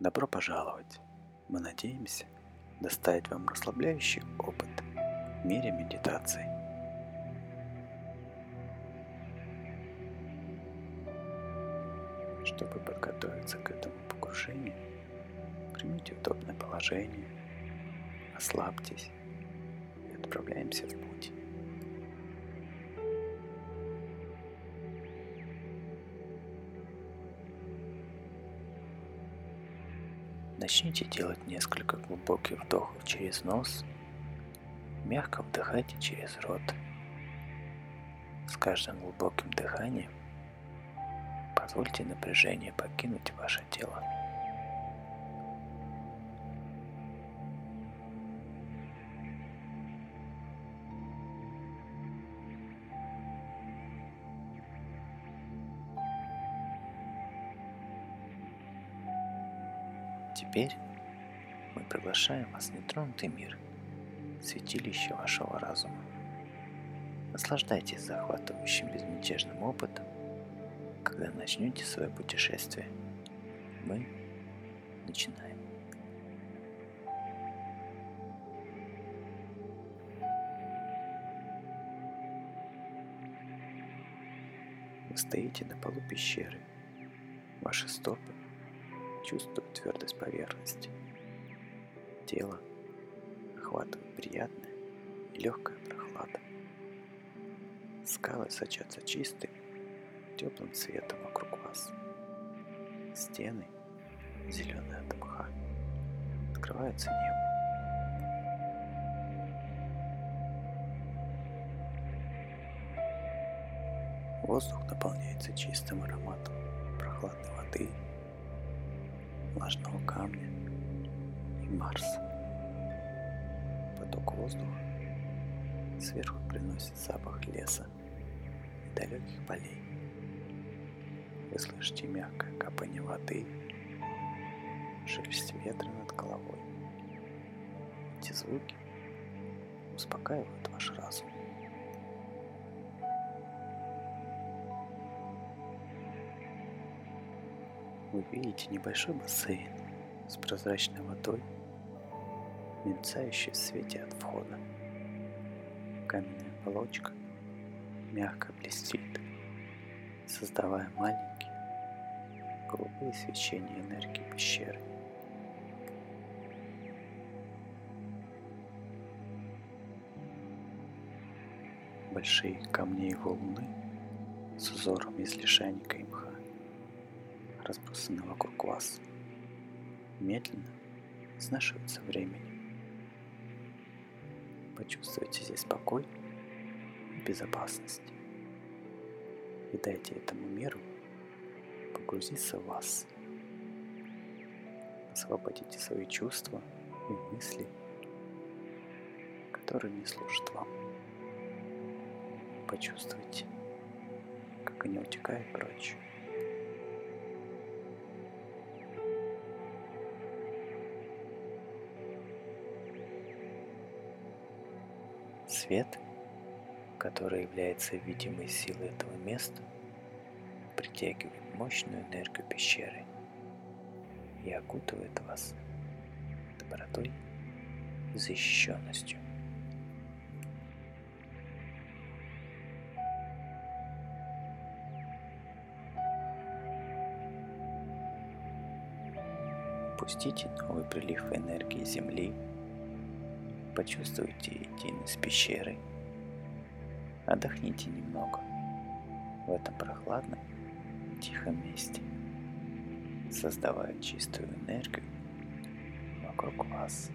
Добро пожаловать! Мы надеемся доставить вам расслабляющий опыт в мире медитации. Чтобы подготовиться к этому погружению, примите удобное положение, расслабьтесь и отправляемся в путь. Начните делать несколько глубоких вдохов через нос. Мягко вдыхайте через рот. С каждым глубоким дыханием позвольте напряжение покинуть ваше тело. Теперь мы приглашаем вас в нетронутый мир, святилище вашего разума. Наслаждайтесь захватывающим безмятежным опытом, когда начнете свое путешествие. Мы начинаем. Вы стоите на полу пещеры. Ваши стопы чувствует твердость поверхности. Тело охватывает приятная и легкая прохлада. Скалы сочатся чистым, теплым цветом вокруг вас. Стены зеленые от мха. Открывается небо. Воздух наполняется чистым ароматом прохладной воды влажного камня и Марса. Поток воздуха сверху приносит запах леса и далеких полей. Вы слышите мягкое капание воды, шелест ветра над головой. Эти звуки успокаивают ваш разум. Вы видите небольшой бассейн с прозрачной водой, мерцающей в свете от входа. Каменная оболочка мягко блестит, создавая маленькие голубые свечения энергии пещеры. Большие камни и валуны с узором из лишайника и мха разбросаны вокруг вас, медленно изнашиваются временем. Почувствуйте здесь покой и безопасность. И дайте этому миру погрузиться в вас. Освободите свои чувства и мысли, которые не служат вам. Почувствуйте, как они утекают прочь. Свет, который является видимой силой этого места, притягивает мощную энергию пещеры и окутывает вас добротой и защищенностью. Пустите новый прилив энергии Земли – почувствуйте единость с пещерой. Отдохните немного в этом прохладном, тихом месте, создавая чистую энергию вокруг вас.